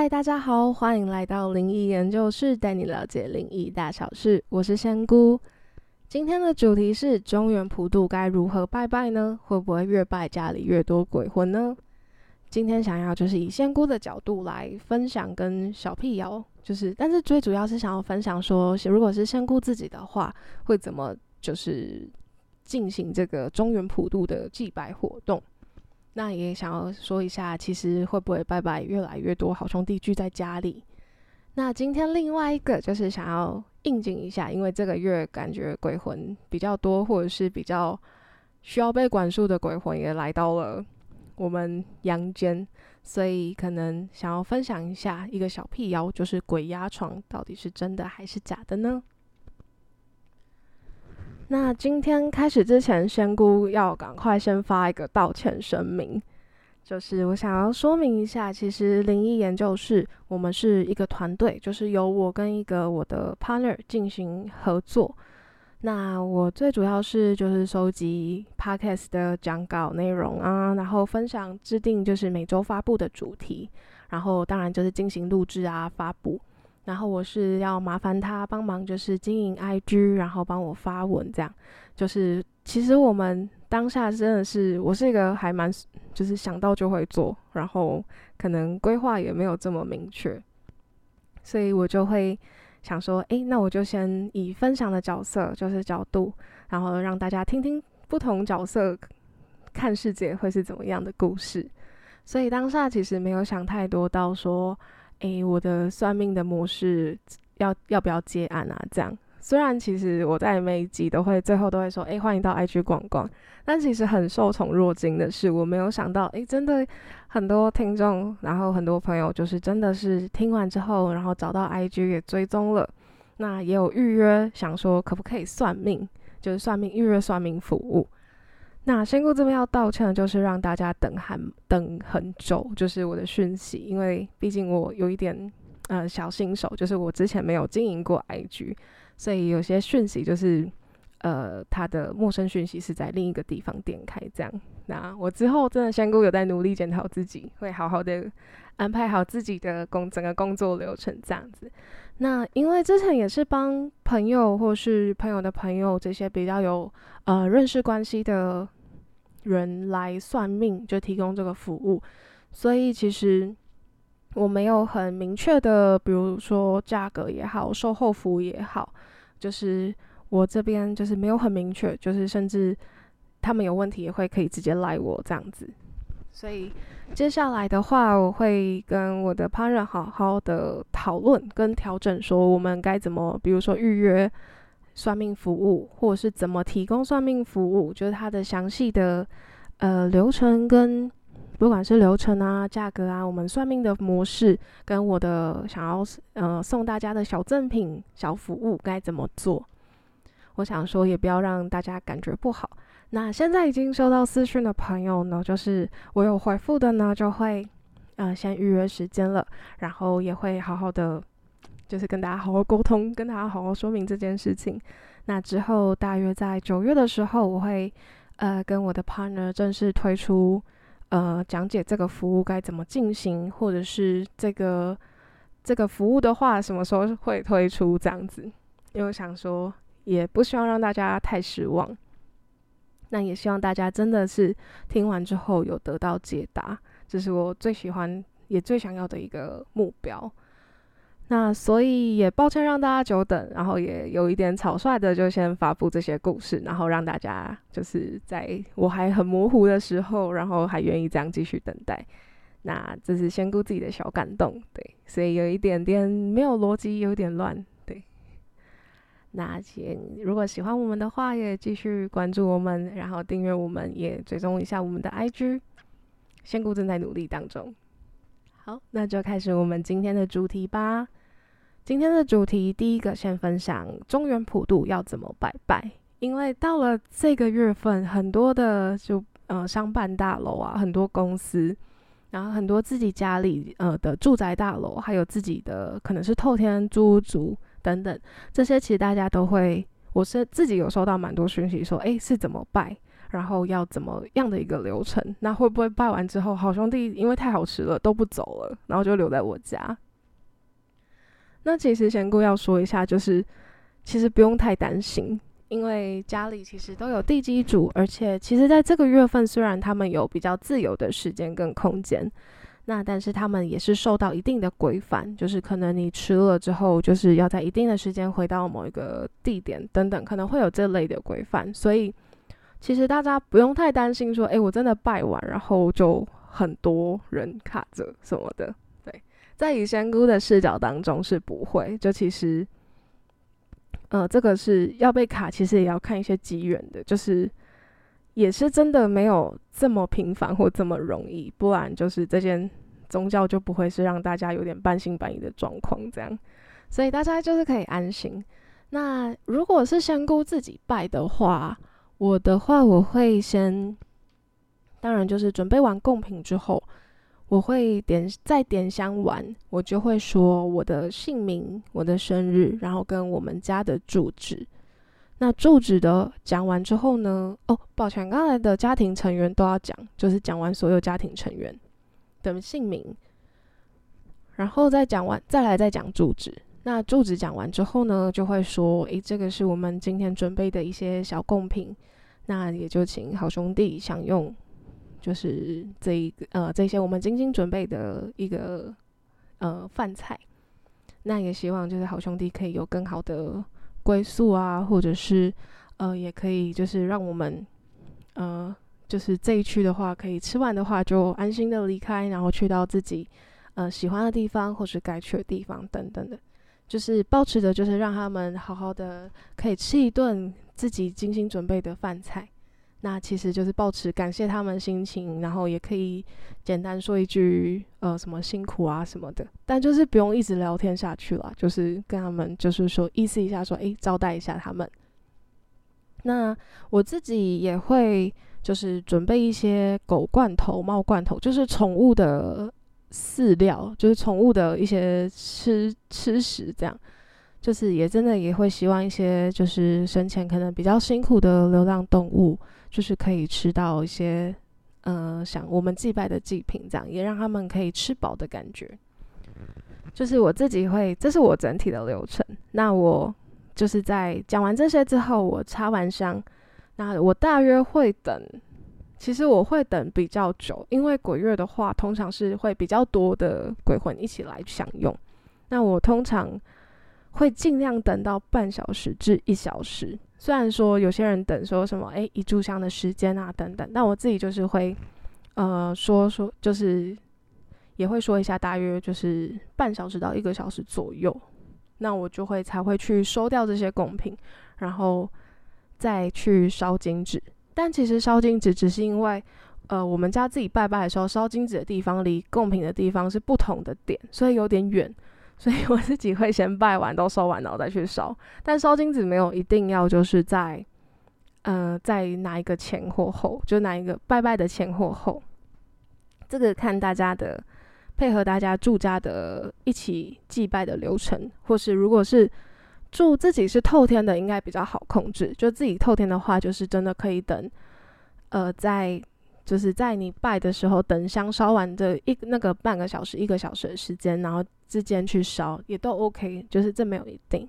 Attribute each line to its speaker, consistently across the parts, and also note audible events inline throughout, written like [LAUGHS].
Speaker 1: 嗨，大家好，欢迎来到灵异研究室，带你了解灵异大小事。我是仙姑，今天的主题是中原普渡该如何拜拜呢？会不会越拜家里越多鬼魂呢？今天想要就是以仙姑的角度来分享跟小辟谣，就是但是最主要是想要分享说，如果是仙姑自己的话，会怎么就是进行这个中原普渡的祭拜活动。那也想要说一下，其实会不会拜拜越来越多好兄弟聚在家里？那今天另外一个就是想要应景一下，因为这个月感觉鬼魂比较多，或者是比较需要被管束的鬼魂也来到了我们阳间，所以可能想要分享一下一个小辟谣，就是鬼压床到底是真的还是假的呢？那今天开始之前，仙姑要赶快先发一个道歉声明，就是我想要说明一下，其实灵异研究室我们是一个团队，就是由我跟一个我的 partner 进行合作。那我最主要是就是收集 podcast 的讲稿内容啊，然后分享制定就是每周发布的主题，然后当然就是进行录制啊发布。然后我是要麻烦他帮忙，就是经营 IG，然后帮我发文，这样就是其实我们当下真的是我是一个还蛮就是想到就会做，然后可能规划也没有这么明确，所以我就会想说，诶，那我就先以分享的角色就是角度，然后让大家听听不同角色看世界会是怎么样的故事，所以当下其实没有想太多到说。诶，我的算命的模式要要不要接案啊？这样，虽然其实我在每一集都会最后都会说，诶，欢迎到 IG 逛逛，但其实很受宠若惊的是，我没有想到，诶，真的很多听众，然后很多朋友，就是真的是听完之后，然后找到 IG 也追踪了，那也有预约，想说可不可以算命，就是算命预约算命服务。那仙姑这边要道歉的就是让大家等很等很久，就是我的讯息，因为毕竟我有一点呃小新手，就是我之前没有经营过 IG，所以有些讯息就是呃他的陌生讯息是在另一个地方点开这样。那我之后真的仙姑有在努力检讨自己，会好好的安排好自己的工整个工作流程这样子。那因为之前也是帮朋友或是朋友的朋友这些比较有呃认识关系的人来算命，就提供这个服务，所以其实我没有很明确的，比如说价格也好，售后服务也好，就是我这边就是没有很明确，就是甚至他们有问题也会可以直接赖我这样子，所以。接下来的话，我会跟我的 partner 好好的讨论跟调整，说我们该怎么，比如说预约算命服务，或者是怎么提供算命服务，就是它的详细的呃流程跟不管是流程啊、价格啊，我们算命的模式跟我的想要呃送大家的小赠品、小服务该怎么做，我想说也不要让大家感觉不好。那现在已经收到私讯的朋友呢，就是我有回复的呢，就会呃先预约时间了，然后也会好好的就是跟大家好好沟通，跟大家好好说明这件事情。那之后大约在九月的时候，我会呃跟我的 partner 正式推出呃讲解这个服务该怎么进行，或者是这个这个服务的话什么时候会推出这样子，因为我想说也不希望让大家太失望。那也希望大家真的是听完之后有得到解答，这是我最喜欢也最想要的一个目标。那所以也抱歉让大家久等，然后也有一点草率的就先发布这些故事，然后让大家就是在我还很模糊的时候，然后还愿意这样继续等待。那这是先顾自己的小感动，对，所以有一点点没有逻辑，有点乱。那请如果喜欢我们的话，也继续关注我们，然后订阅我们，也追踪一下我们的 IG。仙姑正在努力当中。好，那就开始我们今天的主题吧。今天的主题第一个先分享中原普渡要怎么拜拜，因为到了这个月份，很多的就呃商办大楼啊，很多公司，然后很多自己家里呃的住宅大楼，还有自己的可能是透天租租。等等，这些其实大家都会，我是自己有收到蛮多讯息说，诶，是怎么拜？然后要怎么样的一个流程？那会不会拜完之后，好兄弟因为太好吃了都不走了，然后就留在我家？那其实仙姑要说一下，就是其实不用太担心，因为家里其实都有地基主，而且其实在这个月份，虽然他们有比较自由的时间跟空间，那但是他们也是受到一定的规范，就是可能你吃了之后，就是要在一定的时间回到某一个地点等等，可能会有这类的规范，所以其实大家不用太担心说，诶，我真的拜完，然后就很多人卡着什么的。对在以仙姑的视角当中是不会，就其实，呃，这个是要被卡，其实也要看一些机缘的，就是也是真的没有这么频繁或这么容易，不然就是这件宗教就不会是让大家有点半信半疑的状况这样，所以大家就是可以安心。那如果是仙姑自己拜的话，我的话我会先，当然就是准备完贡品之后。我会点在点香完，我就会说我的姓名、我的生日，然后跟我们家的住址。那住址的讲完之后呢？哦，抱歉，刚才的家庭成员都要讲，就是讲完所有家庭成员的姓名，然后再讲完，再来再讲住址。那住址讲完之后呢，就会说，诶，这个是我们今天准备的一些小贡品，那也就请好兄弟享用。就是这一个呃，这些我们精心准备的一个呃饭菜，那也希望就是好兄弟可以有更好的归宿啊，或者是呃，也可以就是让我们呃，就是这一区的话，可以吃完的话就安心的离开，然后去到自己呃喜欢的地方或是该去的地方等等的，就是保持着就是让他们好好的可以吃一顿自己精心准备的饭菜。那其实就是保持感谢他们心情，然后也可以简单说一句呃什么辛苦啊什么的，但就是不用一直聊天下去了，就是跟他们就是说意思一下说，诶，招待一下他们。那我自己也会就是准备一些狗罐头、猫罐头，就是宠物的饲料，就是宠物的一些吃吃食这样。就是也真的也会希望一些就是生前可能比较辛苦的流浪动物，就是可以吃到一些，呃，像我们祭拜的祭品这样，也让他们可以吃饱的感觉。就是我自己会，这是我整体的流程。那我就是在讲完这些之后，我插完香，那我大约会等，其实我会等比较久，因为鬼月的话，通常是会比较多的鬼魂一起来享用。那我通常。会尽量等到半小时至一小时。虽然说有些人等说什么，诶，一炷香的时间啊等等，但我自己就是会，呃，说说就是也会说一下，大约就是半小时到一个小时左右。那我就会才会去收掉这些贡品，然后再去烧金纸。但其实烧金纸只是因为，呃，我们家自己拜拜的时候，烧金纸的地方离贡品的地方是不同的点，所以有点远。所以我自己会先拜完都烧完，然后再去烧。但烧金纸没有一定要就是在，呃，在哪一个前或后，就哪一个拜拜的前或后，这个看大家的配合，大家住家的一起祭拜的流程，或是如果是住自己是透天的，应该比较好控制。就自己透天的话，就是真的可以等，呃，在。就是在你拜的时候，等香烧完的一那个半个小时、一个小时的时间，然后之间去烧也都 OK，就是这没有一定。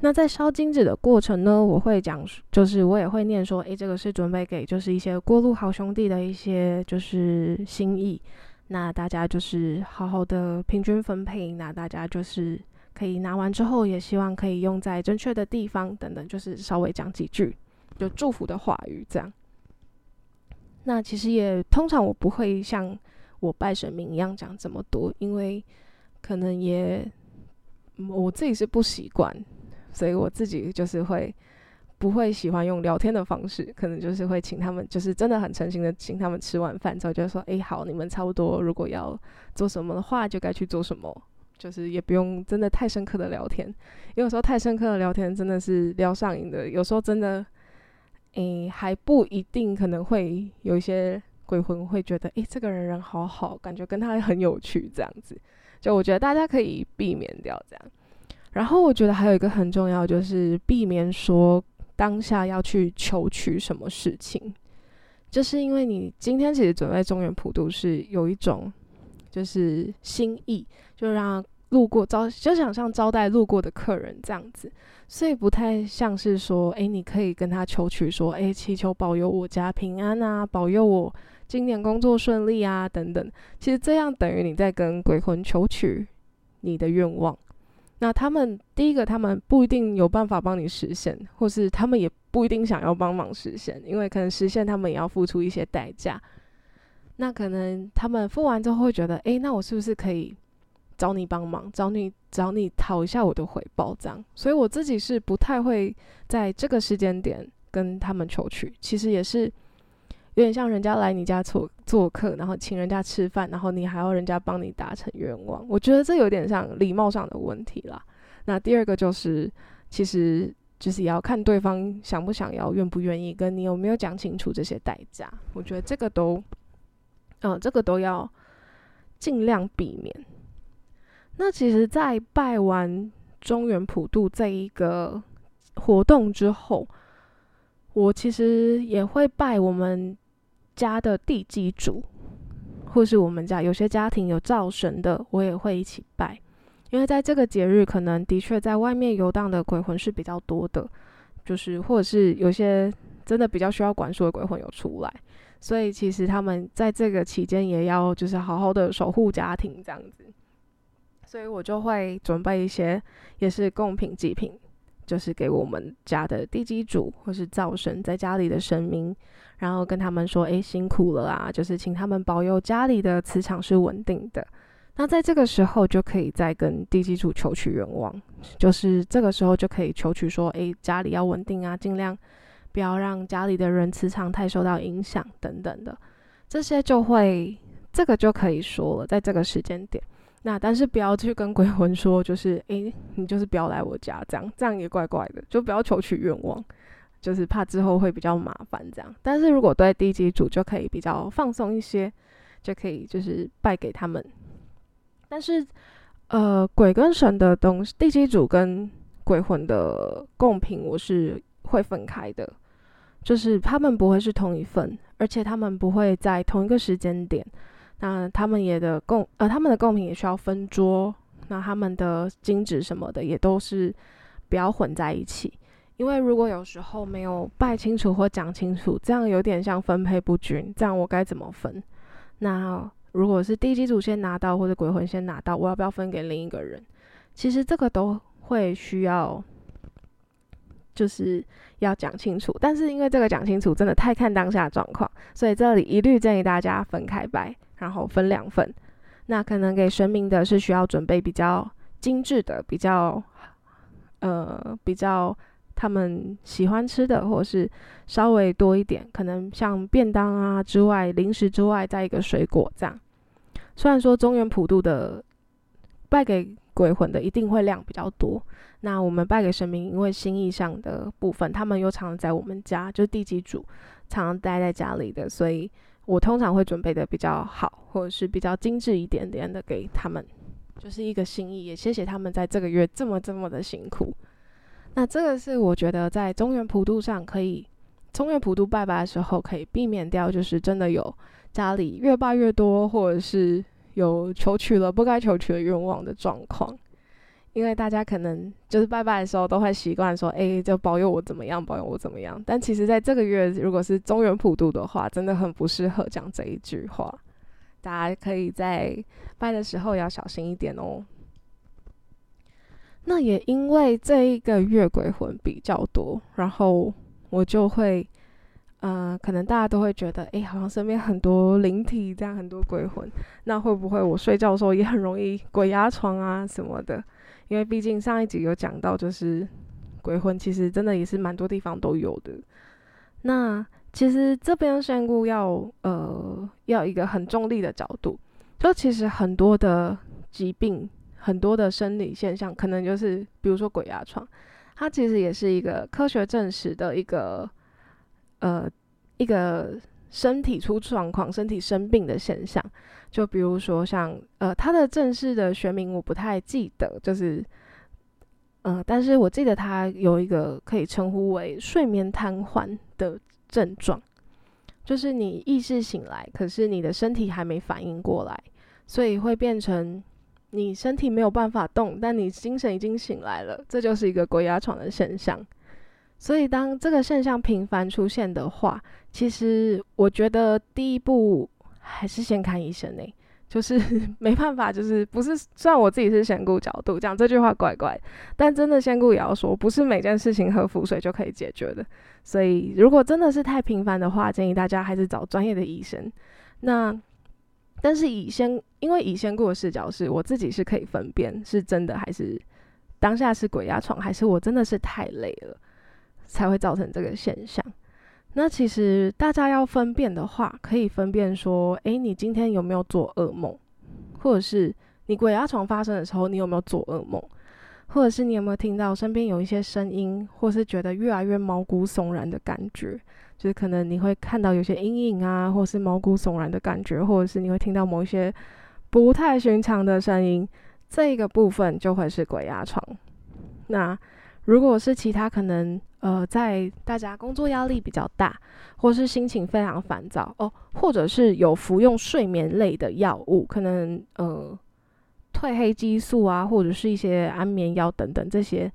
Speaker 1: 那在烧金纸的过程呢，我会讲，就是我也会念说，诶，这个是准备给就是一些过路好兄弟的一些就是心意。那大家就是好好的平均分配，那大家就是可以拿完之后，也希望可以用在正确的地方等等，就是稍微讲几句就祝福的话语这样。那其实也通常我不会像我拜神明一样讲这么多，因为可能也我自己是不习惯，所以我自己就是会不会喜欢用聊天的方式，可能就是会请他们，就是真的很诚心的请他们吃完饭之后就说，哎，好，你们差不多如果要做什么的话，就该去做什么，就是也不用真的太深刻的聊天，因为有时候太深刻的聊天真的是聊上瘾的，有时候真的。诶，还不一定，可能会有一些鬼魂会觉得，诶，这个人人好好，感觉跟他很有趣，这样子。就我觉得大家可以避免掉这样。然后我觉得还有一个很重要，就是避免说当下要去求取什么事情，就是因为你今天其实准备中原普渡是有一种就是心意，就让路过招，就想像招待路过的客人这样子，所以不太像是说，哎，你可以跟他求取说，哎，祈求保佑我家平安啊，保佑我今年工作顺利啊，等等。其实这样等于你在跟鬼魂求取你的愿望。那他们第一个，他们不一定有办法帮你实现，或是他们也不一定想要帮忙实现，因为可能实现他们也要付出一些代价。那可能他们付完之后会觉得，诶，那我是不是可以找你帮忙，找你找你讨一下我的回报？这样，所以我自己是不太会在这个时间点跟他们求取，其实也是。有点像人家来你家做做客，然后请人家吃饭，然后你还要人家帮你达成愿望。我觉得这有点像礼貌上的问题啦。那第二个就是，其实就是也要看对方想不想要、愿不愿意，跟你有没有讲清楚这些代价。我觉得这个都，嗯，这个都要尽量避免。那其实，在拜完中原普渡这一个活动之后，我其实也会拜我们。家的地基主，或是我们家有些家庭有灶神的，我也会一起拜。因为在这个节日，可能的确在外面游荡的鬼魂是比较多的，就是或者是有些真的比较需要管束的鬼魂有出来，所以其实他们在这个期间也要就是好好的守护家庭这样子。所以我就会准备一些也是贡品祭品，就是给我们家的地基主或是灶神在家里的神明。然后跟他们说：“诶，辛苦了啊！就是请他们保佑家里的磁场是稳定的。那在这个时候就可以再跟地基主求取愿望，就是这个时候就可以求取说：诶，家里要稳定啊，尽量不要让家里的人磁场太受到影响等等的。这些就会这个就可以说了，在这个时间点。那但是不要去跟鬼魂说，就是诶，你就是不要来我家，这样这样也怪怪的，就不要求取愿望。”就是怕之后会比较麻烦这样，但是如果对地基主就可以比较放松一些，就可以就是拜给他们。但是，呃，鬼跟神的东西，地基主跟鬼魂的贡品，我是会分开的，就是他们不会是同一份，而且他们不会在同一个时间点。那他们也的贡，呃，他们的贡品也需要分桌，那他们的金纸什么的也都是不要混在一起。因为如果有时候没有拜清楚或讲清楚，这样有点像分配不均。这样我该怎么分？那如果是地基组先拿到，或者鬼魂先拿到，我要不要分给另一个人？其实这个都会需要，就是要讲清楚。但是因为这个讲清楚真的太看当下状况，所以这里一律建议大家分开拜，然后分两份。那可能给神明的是需要准备比较精致的，比较呃比较。他们喜欢吃的，或者是稍微多一点，可能像便当啊之外，零食之外，再一个水果这样。虽然说中原普渡的拜给鬼魂的一定会量比较多，那我们拜给神明，因为心意上的部分，他们又常常在我们家，就是地基主常常待在家里的，所以我通常会准备的比较好，或者是比较精致一点点的给他们，就是一个心意，也谢谢他们在这个月这么这么的辛苦。那这个是我觉得在中原普渡上可以，中原普渡拜拜的时候可以避免掉，就是真的有家里越拜越多，或者是有求取了不该求取的愿望的状况。因为大家可能就是拜拜的时候都会习惯说，哎，就保佑我怎么样，保佑我怎么样。但其实在这个月，如果是中原普渡的话，真的很不适合讲这一句话。大家可以在拜的时候要小心一点哦。那也因为这一个月鬼魂比较多，然后我就会，呃，可能大家都会觉得，哎，好像身边很多灵体，这样很多鬼魂，那会不会我睡觉的时候也很容易鬼压床啊什么的？因为毕竟上一集有讲到，就是鬼魂其实真的也是蛮多地方都有的。那其实这边的仙姑要，呃，要一个很中立的角度，就其实很多的疾病。很多的生理现象，可能就是比如说鬼压床，它其实也是一个科学证实的一个呃一个身体出状况、身体生病的现象。就比如说像呃它的正式的学名我不太记得，就是嗯，但是我记得他有一个可以称呼为睡眠瘫痪的症状，就是你意识醒来，可是你的身体还没反应过来，所以会变成你身体没有办法动，但你精神已经醒来了，这就是一个鬼压床的现象。所以当这个现象频繁出现的话，其实我觉得第一步还是先看医生呢。就是 [LAUGHS] 没办法，就是不是。虽然我自己是仙姑角度讲这句话怪怪，但真的仙姑也要说，不是每件事情喝符水就可以解决的。所以如果真的是太频繁的话，建议大家还是找专业的医生。那但是以仙，因为以仙姑的视角是我自己是可以分辨是真的还是当下是鬼压床，还是我真的是太累了才会造成这个现象。那其实大家要分辨的话，可以分辨说，诶，你今天有没有做噩梦，或者是你鬼压床发生的时候，你有没有做噩梦，或者是你有没有听到身边有一些声音，或是觉得越来越毛骨悚然的感觉，就是可能你会看到有些阴影啊，或是毛骨悚然的感觉，或者是你会听到某一些不太寻常的声音，这个部分就会是鬼压床。那如果是其他可能。呃，在大家工作压力比较大，或是心情非常烦躁哦，或者是有服用睡眠类的药物，可能呃褪黑激素啊，或者是一些安眠药等等这些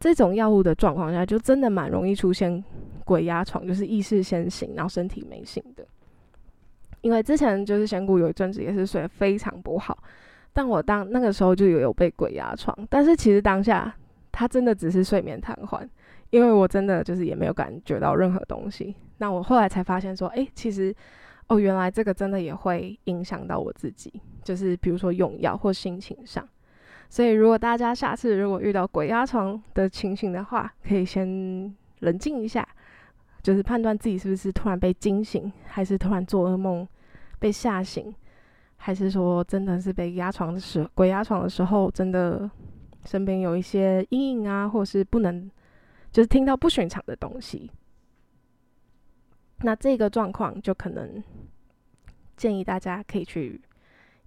Speaker 1: 这种药物的状况下，就真的蛮容易出现鬼压床，就是意识先醒，然后身体没醒的。因为之前就是仙姑有一阵子也是睡得非常不好，但我当那个时候就有有被鬼压床，但是其实当下他真的只是睡眠瘫痪。因为我真的就是也没有感觉到任何东西，那我后来才发现说，哎，其实哦，原来这个真的也会影响到我自己，就是比如说用药或心情上。所以如果大家下次如果遇到鬼压床的情形的话，可以先冷静一下，就是判断自己是不是突然被惊醒，还是突然做噩梦被吓醒，还是说真的是被压床的时鬼压床的时候，真的身边有一些阴影啊，或是不能。就是听到不寻常的东西，那这个状况就可能建议大家可以去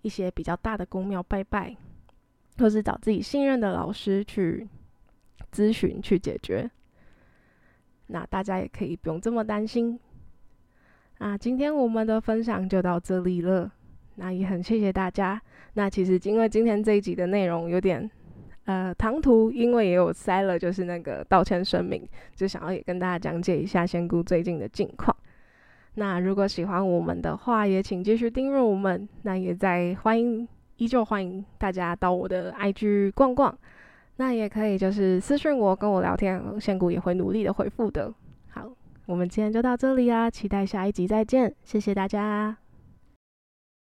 Speaker 1: 一些比较大的宫庙拜拜，或是找自己信任的老师去咨询去解决。那大家也可以不用这么担心。那今天我们的分享就到这里了，那也很谢谢大家。那其实因为今天这一集的内容有点。呃，唐突因为也有塞了，就是那个道歉声明，就想要也跟大家讲解一下仙姑最近的近况。那如果喜欢我们的话，也请继续订阅我们。那也在欢迎，依旧欢迎大家到我的 IG 逛逛。那也可以就是私信我，跟我聊天，仙姑也会努力的回复的。好，我们今天就到这里啊，期待下一集再见，谢谢大家。